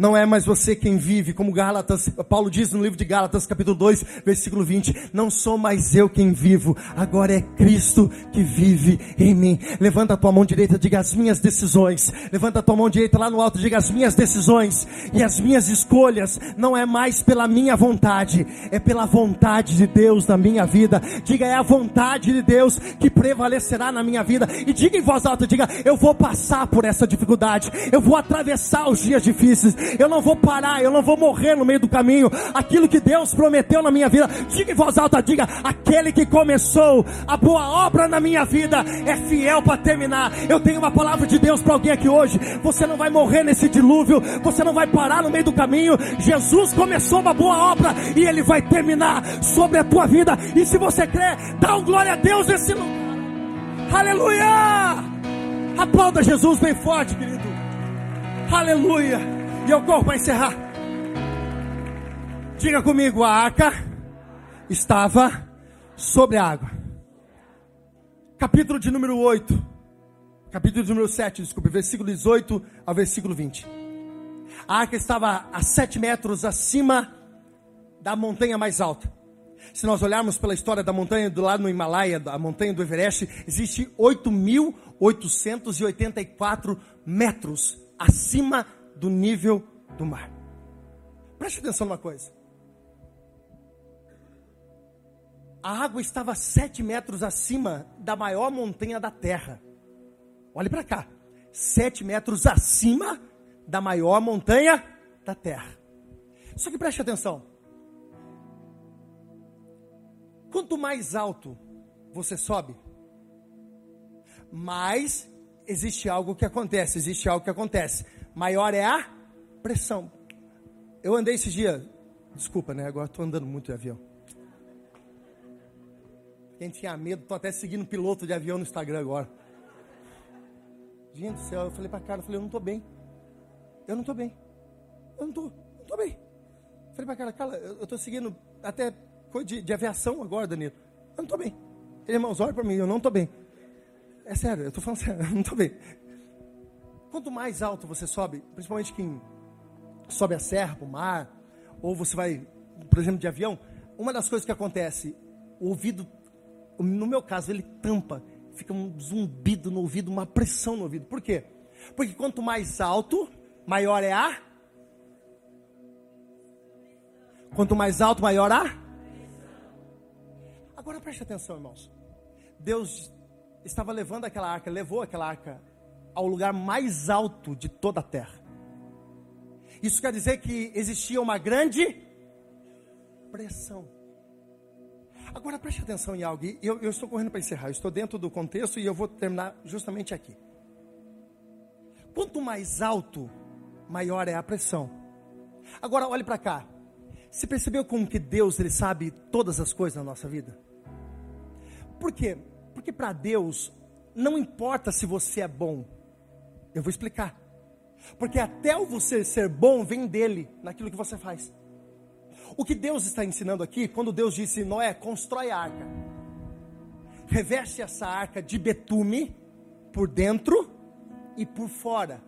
não é mais você quem vive, como Gálatas, Paulo diz no livro de Gálatas, capítulo 2, versículo 20: Não sou mais eu quem vivo, agora é Cristo que vive em mim. Levanta a tua mão direita, diga as minhas decisões. Levanta a tua mão direita lá no alto, diga as minhas decisões e as minhas escolhas. Não é mais pela minha vontade, é pela vontade de Deus na minha vida. Diga, é a vontade de Deus que prevalecerá na minha vida. E diga em voz alta, diga, eu vou passar por essa dificuldade, eu vou atravessar os dias difíceis eu não vou parar, eu não vou morrer no meio do caminho. Aquilo que Deus prometeu na minha vida, diga em voz alta, diga: aquele que começou a boa obra na minha vida é fiel para terminar. Eu tenho uma palavra de Deus para alguém aqui hoje. Você não vai morrer nesse dilúvio, você não vai parar no meio do caminho. Jesus começou uma boa obra e ele vai terminar sobre a tua vida. E se você crê, dá um glória a Deus nesse lugar. Aleluia! Aplauda Jesus bem forte, querido. Aleluia. E eu corro para encerrar. Diga comigo, a arca estava sobre a água. Capítulo de número 8. Capítulo de número 7, desculpe, versículo 18 ao versículo 20. A arca estava a 7 metros acima da montanha mais alta. Se nós olharmos pela história da montanha do lado no Himalaia, da montanha do Everest, existe 8.884 metros acima do nível do mar. Preste atenção numa coisa. A água estava sete metros acima da maior montanha da terra. Olhe para cá. Sete metros acima da maior montanha da terra. Só que preste atenção. Quanto mais alto você sobe, mais existe algo que acontece, existe algo que acontece maior é a pressão. Eu andei esses dias, desculpa, né? Agora estou andando muito de avião. Quem tinha medo, estou até seguindo piloto de avião no Instagram agora. Gente do céu, eu falei para cara, eu falei, eu não estou bem. Eu não estou bem. Eu não estou, não estou bem. Falei para cara, cara, eu estou seguindo até coisa de, de, aviação agora, Danilo. Eu não estou bem. Ele, irmãos, olha para mim, eu não estou bem. É sério, eu estou falando sério, eu não estou bem. Quanto mais alto você sobe, principalmente quem sobe a serra o mar, ou você vai, por exemplo, de avião, uma das coisas que acontece, o ouvido, no meu caso, ele tampa, fica um zumbido no ouvido, uma pressão no ouvido. Por quê? Porque quanto mais alto, maior é a. Quanto mais alto, maior a. Agora preste atenção, irmãos. Deus estava levando aquela arca, levou aquela arca ao lugar mais alto de toda a terra. Isso quer dizer que existia uma grande pressão. Agora preste atenção em algo, eu, eu estou correndo para encerrar, eu estou dentro do contexto e eu vou terminar justamente aqui. Quanto mais alto, maior é a pressão. Agora olhe para cá. Você percebeu como que Deus ele sabe todas as coisas na nossa vida? Por quê? Porque para Deus não importa se você é bom, eu vou explicar. Porque até você ser bom vem dele, naquilo que você faz. O que Deus está ensinando aqui, quando Deus disse, Noé, constrói a arca. Reveste essa arca de betume por dentro e por fora.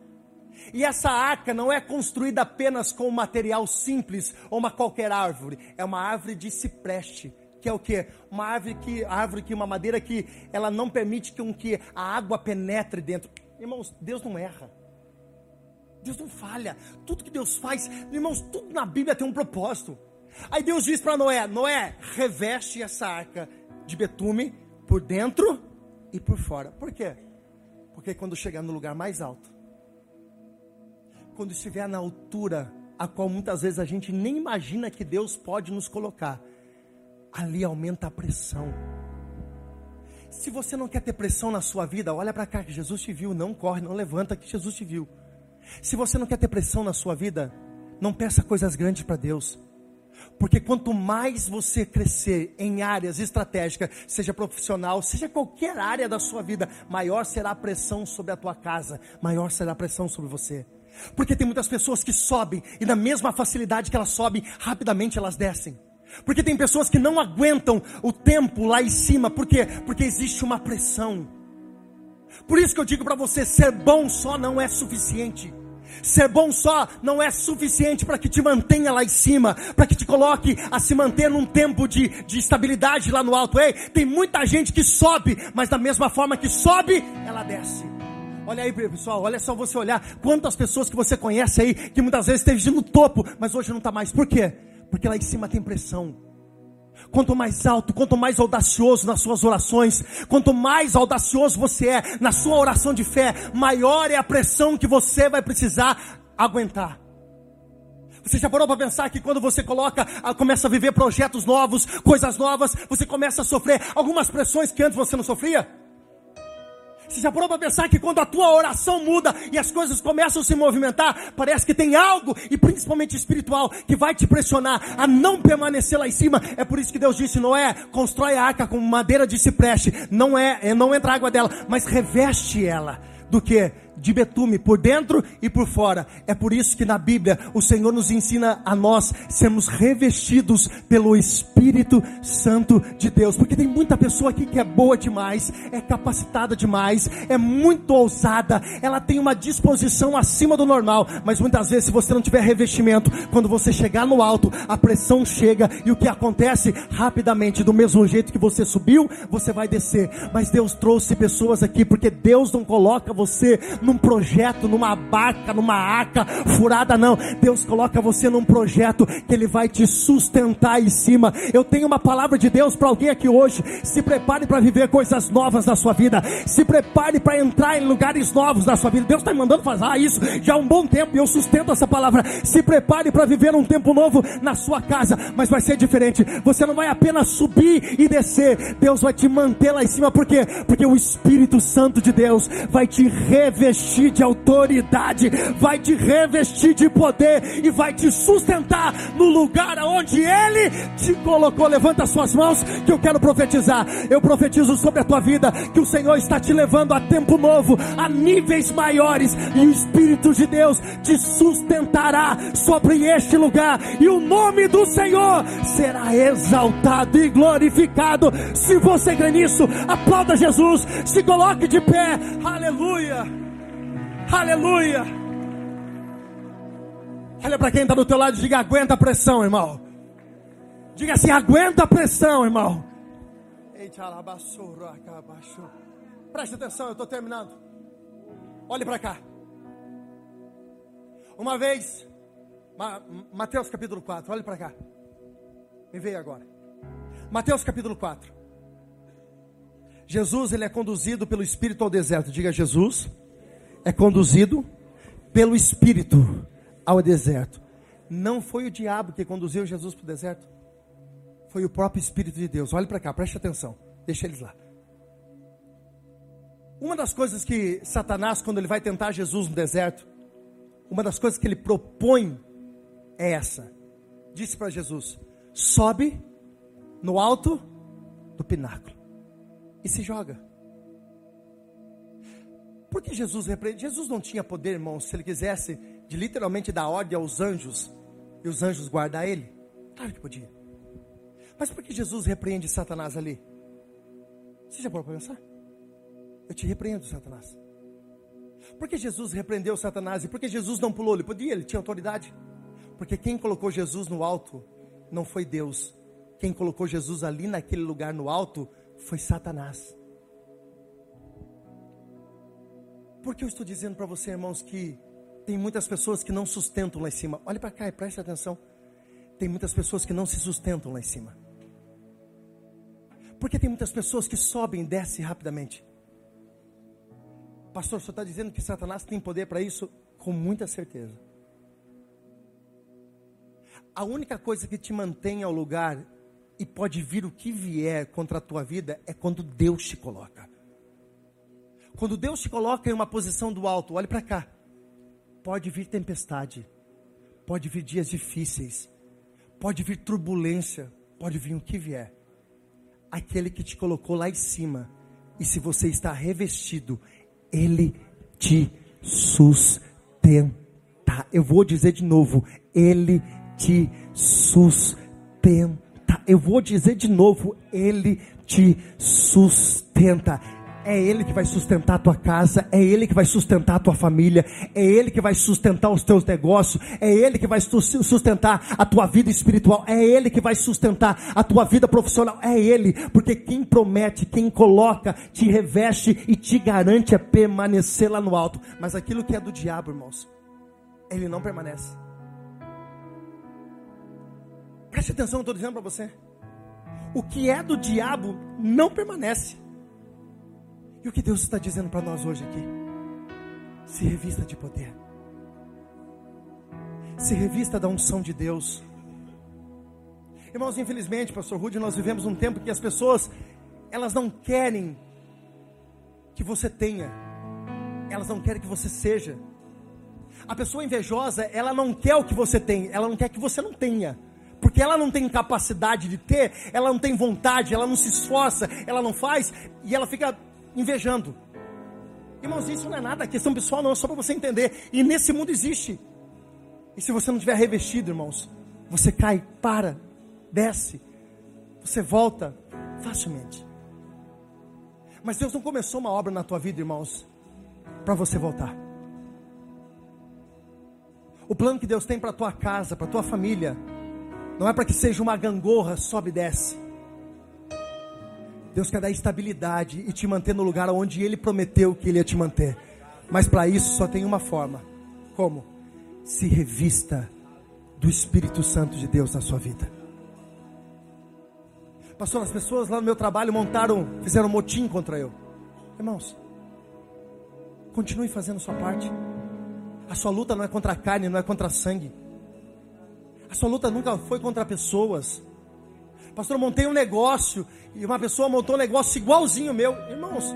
E essa arca não é construída apenas com um material simples ou uma qualquer árvore, é uma árvore de cipreste, que é o que? Uma árvore que, árvore que uma madeira que ela não permite que, um, que a água penetre dentro. Irmãos, Deus não erra. Deus não falha. Tudo que Deus faz, irmãos, tudo na Bíblia tem um propósito. Aí Deus diz para Noé: Noé, reveste essa arca de betume por dentro e por fora. Por quê? Porque quando chegar no lugar mais alto, quando estiver na altura a qual muitas vezes a gente nem imagina que Deus pode nos colocar, ali aumenta a pressão. Se você não quer ter pressão na sua vida, olha para cá que Jesus te viu, não corre, não levanta que Jesus te viu. Se você não quer ter pressão na sua vida, não peça coisas grandes para Deus. Porque quanto mais você crescer em áreas estratégicas, seja profissional, seja qualquer área da sua vida, maior será a pressão sobre a tua casa, maior será a pressão sobre você. Porque tem muitas pessoas que sobem e na mesma facilidade que elas sobem, rapidamente elas descem. Porque tem pessoas que não aguentam o tempo lá em cima, por quê? Porque existe uma pressão. Por isso que eu digo para você, ser bom só não é suficiente. Ser bom só não é suficiente para que te mantenha lá em cima, para que te coloque a se manter num tempo de, de estabilidade lá no alto. Ei, tem muita gente que sobe, mas da mesma forma que sobe, ela desce. Olha aí, pessoal, olha só você olhar quantas pessoas que você conhece aí, que muitas vezes esteve no topo, mas hoje não está mais. Por quê? Porque lá em cima tem pressão. Quanto mais alto, quanto mais audacioso nas suas orações, quanto mais audacioso você é na sua oração de fé, maior é a pressão que você vai precisar aguentar. Você já parou para pensar que quando você coloca, ah, começa a viver projetos novos, coisas novas, você começa a sofrer algumas pressões que antes você não sofria? Você já parou para pensar que quando a tua oração muda e as coisas começam a se movimentar, parece que tem algo, e principalmente espiritual, que vai te pressionar a não permanecer lá em cima. É por isso que Deus disse: Noé, constrói a arca com madeira de cipreste. Não é, é não entra água dela, mas reveste ela do que? De betume por dentro e por fora. É por isso que na Bíblia o Senhor nos ensina a nós sermos revestidos pelo Espírito Santo de Deus. Porque tem muita pessoa aqui que é boa demais, é capacitada demais, é muito ousada, ela tem uma disposição acima do normal, mas muitas vezes se você não tiver revestimento, quando você chegar no alto, a pressão chega e o que acontece rapidamente, do mesmo jeito que você subiu, você vai descer. Mas Deus trouxe pessoas aqui porque Deus não coloca você num projeto, numa barca, numa arca furada, não. Deus coloca você num projeto que Ele vai te sustentar em cima. Eu tenho uma palavra de Deus para alguém aqui hoje. Se prepare para viver coisas novas na sua vida. Se prepare para entrar em lugares novos na sua vida. Deus está me mandando fazer isso já há um bom tempo e eu sustento essa palavra. Se prepare para viver um tempo novo na sua casa, mas vai ser diferente. Você não vai apenas subir e descer. Deus vai te manter lá em cima. Por quê? Porque o Espírito Santo de Deus vai te revelar revestir de autoridade, vai te revestir de poder e vai te sustentar no lugar onde Ele te colocou. Levanta suas mãos que eu quero profetizar. Eu profetizo sobre a tua vida que o Senhor está te levando a tempo novo, a níveis maiores, e o Espírito de Deus te sustentará sobre este lugar, e o nome do Senhor será exaltado e glorificado. Se você crê nisso, aplauda Jesus, se coloque de pé, aleluia. Aleluia. Olha para quem está do teu lado e diga: aguenta a pressão, irmão. Diga assim: aguenta a pressão, irmão. Preste atenção, eu estou terminando. Olhe para cá. Uma vez, Mateus capítulo 4, olhe para cá. Me veio agora. Mateus capítulo 4. Jesus ele é conduzido pelo Espírito ao deserto. Diga Jesus é conduzido pelo Espírito ao deserto. Não foi o diabo que conduziu Jesus para o deserto, foi o próprio Espírito de Deus. Olhe para cá, preste atenção, deixa eles lá. Uma das coisas que Satanás, quando ele vai tentar Jesus no deserto, uma das coisas que ele propõe é essa: disse para Jesus, sobe no alto do pináculo e se joga. Por que Jesus repreende? Jesus não tinha poder, irmãos, se ele quisesse, de literalmente dar ordem aos anjos e os anjos guardar ele? Claro que podia. Mas por que Jesus repreende Satanás ali? Você já pode pensar? Eu te repreendo, Satanás. Por que Jesus repreendeu Satanás? E por que Jesus não pulou? Ele podia, ele tinha autoridade. Porque quem colocou Jesus no alto não foi Deus. Quem colocou Jesus ali naquele lugar no alto foi Satanás. Por que eu estou dizendo para você, irmãos, que tem muitas pessoas que não sustentam lá em cima? Olhe para cá e preste atenção. Tem muitas pessoas que não se sustentam lá em cima. Porque tem muitas pessoas que sobem e descem rapidamente. Pastor, senhor está dizendo que Satanás tem poder para isso? Com muita certeza. A única coisa que te mantém ao lugar e pode vir o que vier contra a tua vida é quando Deus te coloca. Quando Deus te coloca em uma posição do alto, olhe para cá. Pode vir tempestade, pode vir dias difíceis, pode vir turbulência, pode vir o que vier. Aquele que te colocou lá em cima, e se você está revestido, ele te sustenta. Eu vou dizer de novo, ele te sustenta. Eu vou dizer de novo, ele te sustenta. É Ele que vai sustentar a tua casa, é Ele que vai sustentar a tua família, é Ele que vai sustentar os teus negócios, é Ele que vai sustentar a tua vida espiritual, é Ele que vai sustentar a tua vida profissional, é Ele, porque quem promete, quem coloca, te reveste e te garante a permanecer lá no alto. Mas aquilo que é do diabo, irmãos, ele não permanece. Preste atenção, eu estou dizendo para você. O que é do diabo não permanece. E o que Deus está dizendo para nós hoje aqui? Se revista de poder. Se revista da unção de Deus. Irmãos, infelizmente, pastor Rude, nós vivemos um tempo que as pessoas, elas não querem que você tenha. Elas não querem que você seja. A pessoa invejosa, ela não quer o que você tem, ela não quer que você não tenha. Porque ela não tem capacidade de ter, ela não tem vontade, ela não se esforça, ela não faz, e ela fica invejando. Irmãos, isso não é nada, questão pessoal não, é só para você entender. E nesse mundo existe. E se você não tiver revestido, irmãos, você cai, para, desce, você volta facilmente. Mas Deus não começou uma obra na tua vida, irmãos, para você voltar. O plano que Deus tem para tua casa, para tua família, não é para que seja uma gangorra, sobe e desce. Deus quer dar estabilidade e te manter no lugar onde Ele prometeu que Ele ia te manter. Mas para isso só tem uma forma: como? Se revista do Espírito Santo de Deus na sua vida. Pastor, as pessoas lá no meu trabalho montaram, fizeram um motim contra eu. Irmãos, continue fazendo sua parte. A sua luta não é contra a carne, não é contra sangue. A sua luta nunca foi contra pessoas. Pastor, eu montei um negócio e uma pessoa montou um negócio igualzinho meu. Irmãos,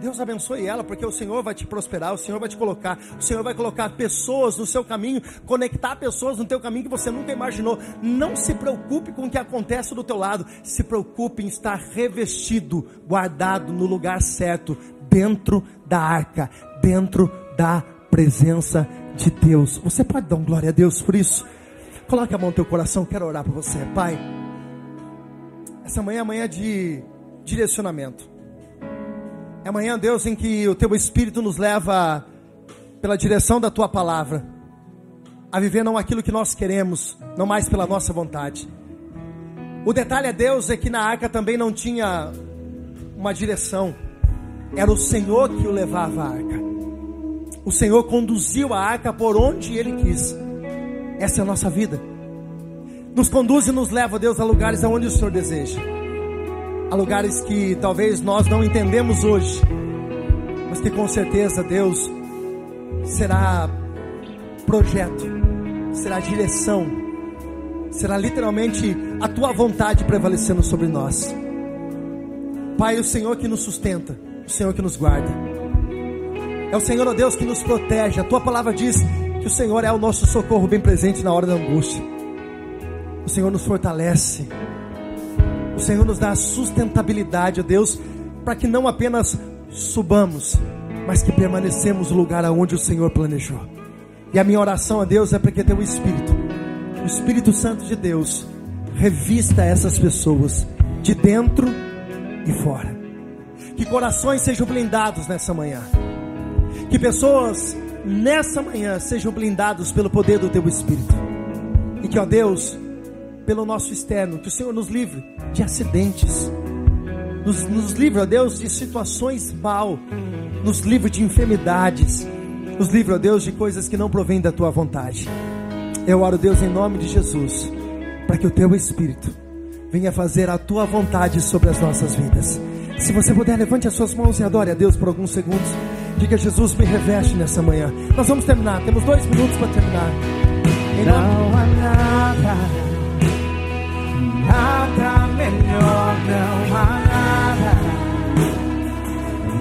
Deus abençoe ela, porque o Senhor vai te prosperar, o Senhor vai te colocar, o Senhor vai colocar pessoas no seu caminho, conectar pessoas no teu caminho que você nunca imaginou. Não se preocupe com o que acontece do teu lado, se preocupe em estar revestido, guardado no lugar certo, dentro da arca, dentro da presença de Deus. Você pode dar um glória a Deus por isso? Coloque a mão no teu coração, quero orar por você, Pai. Essa manhã é manhã de direcionamento. É manhã, Deus, em que o teu Espírito nos leva pela direção da tua palavra a viver não aquilo que nós queremos, não mais pela nossa vontade. O detalhe é Deus é que na arca também não tinha uma direção. Era o Senhor que o levava à arca. O Senhor conduziu a arca por onde ele quis. Essa é a nossa vida. Nos conduz e nos leva, Deus, a lugares aonde o Senhor deseja. A lugares que talvez nós não entendemos hoje, mas que com certeza, Deus, será projeto, será direção, será literalmente a tua vontade prevalecendo sobre nós. Pai, o Senhor que nos sustenta, o Senhor que nos guarda. É o Senhor, ó Deus, que nos protege. A tua palavra diz que o Senhor é o nosso socorro bem presente na hora da angústia. O Senhor nos fortalece. O Senhor nos dá sustentabilidade, ó Deus, para que não apenas subamos, mas que permanecemos no lugar aonde o Senhor planejou. E a minha oração a Deus é para que teu Espírito, o Espírito Santo de Deus, revista essas pessoas de dentro e fora. Que corações sejam blindados nessa manhã. Que pessoas nessa manhã sejam blindados pelo poder do teu Espírito. E que, ó Deus, pelo nosso externo, que o Senhor nos livre de acidentes, nos, nos livre, ó Deus, de situações mal, nos livre de enfermidades, nos livre, ó Deus, de coisas que não provêm da tua vontade. Eu oro, Deus, em nome de Jesus, para que o teu Espírito venha fazer a tua vontade sobre as nossas vidas. Se você puder, levante as suas mãos e adore a Deus por alguns segundos. Diga, Jesus, me reveste nessa manhã. Nós vamos terminar, temos dois minutos para terminar. Em não há nada Nada melhor, não há nada.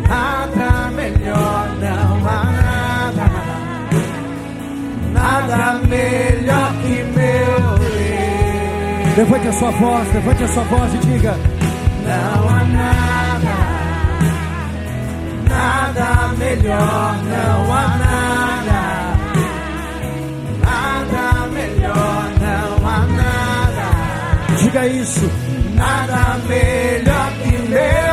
Nada melhor, não há nada. Nada melhor que meu Deus. Levante a sua voz, levante a sua voz e diga: Não há nada. Nada melhor, não há nada. Nada melhor, não há nada. Diga isso. Nada melhor que meu.